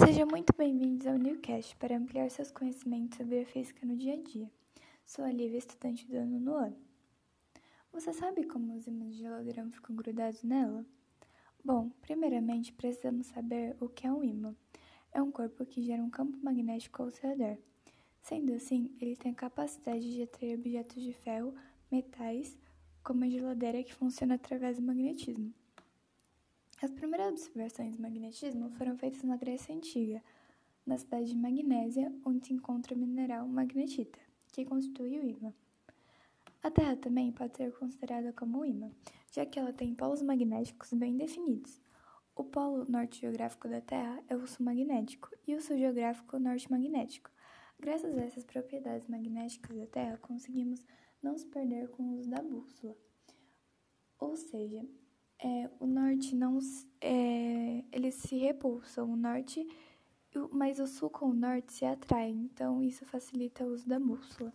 Sejam muito bem-vindos ao Newcast para ampliar seus conhecimentos sobre a física no dia a dia. Sou a Lívia, estudante do ano ano. Você sabe como os ímãs de geladeira ficam grudados nela? Bom, primeiramente precisamos saber o que é um ímã. É um corpo que gera um campo magnético ao seu redor. Sendo assim, ele tem a capacidade de atrair objetos de ferro, metais, como a geladeira que funciona através do magnetismo. As primeiras observações do magnetismo foram feitas na Grécia Antiga, na cidade de Magnésia, onde se encontra o mineral magnetita, que constitui o ímã. A Terra também pode ser considerada como ímã, já que ela tem polos magnéticos bem definidos. O polo norte geográfico da Terra é o sul magnético e o sul geográfico norte magnético. Graças a essas propriedades magnéticas da Terra, conseguimos não se perder com o uso da bússola. Ou seja, é, o norte não é, eles se repulsam o norte mas o sul com o norte se atraem então isso facilita o uso da bússola.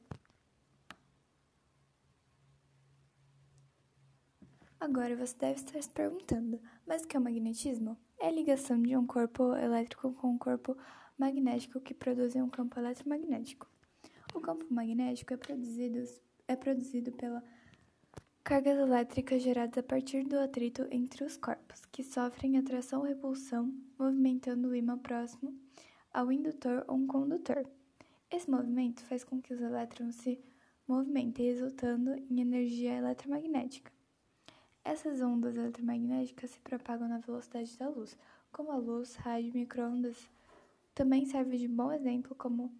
Agora você deve estar se perguntando mas o que é o magnetismo? É a ligação de um corpo elétrico com um corpo magnético que produzem um campo eletromagnético. O campo magnético é produzido é produzido pela cargas elétricas geradas a partir do atrito entre os corpos, que sofrem atração ou repulsão, movimentando o ímã próximo ao indutor ou um condutor. Esse movimento faz com que os elétrons se movimentem, resultando em energia eletromagnética. Essas ondas eletromagnéticas se propagam na velocidade da luz, como a luz, rádio, microondas. Também serve de bom exemplo como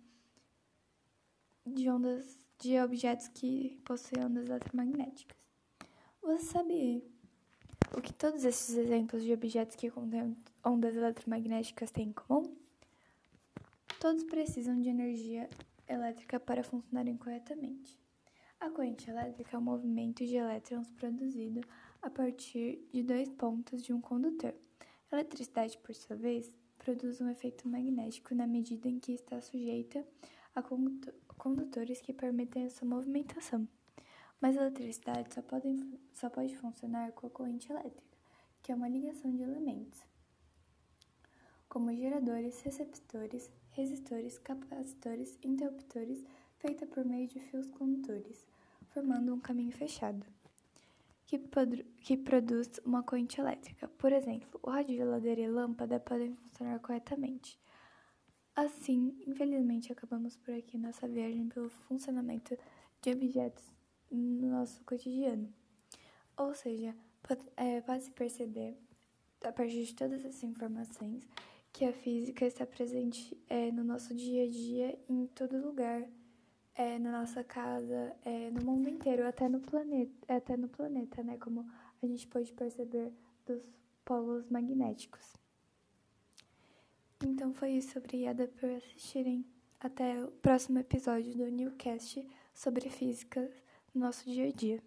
de ondas de objetos que possuem ondas eletromagnéticas. Você sabe o que todos esses exemplos de objetos que contêm ondas eletromagnéticas têm em comum? Todos precisam de energia elétrica para funcionarem corretamente. A corrente elétrica é um movimento de elétrons produzido a partir de dois pontos de um condutor. A eletricidade, por sua vez, produz um efeito magnético na medida em que está sujeita a condutores que permitem essa movimentação. Mas a eletricidade só pode, só pode funcionar com a corrente elétrica, que é uma ligação de elementos, como geradores, receptores, resistores, capacitores, interruptores, feita por meio de fios condutores, formando um caminho fechado, que, que produz uma corrente elétrica. Por exemplo, o rádio, geladeira e lâmpada podem funcionar corretamente. Assim, infelizmente, acabamos por aqui nossa viagem pelo funcionamento de objetos no nosso cotidiano. Ou seja, pode, é, perceber, a partir de todas essas informações, que a física está presente é, no nosso dia a dia, em todo lugar, é, na nossa casa, é, no mundo inteiro, até no planeta, até no planeta, né? Como a gente pode perceber dos polos magnéticos. Então foi isso, obrigada por assistirem. Até o próximo episódio do Newcast sobre física nosso dia a dia.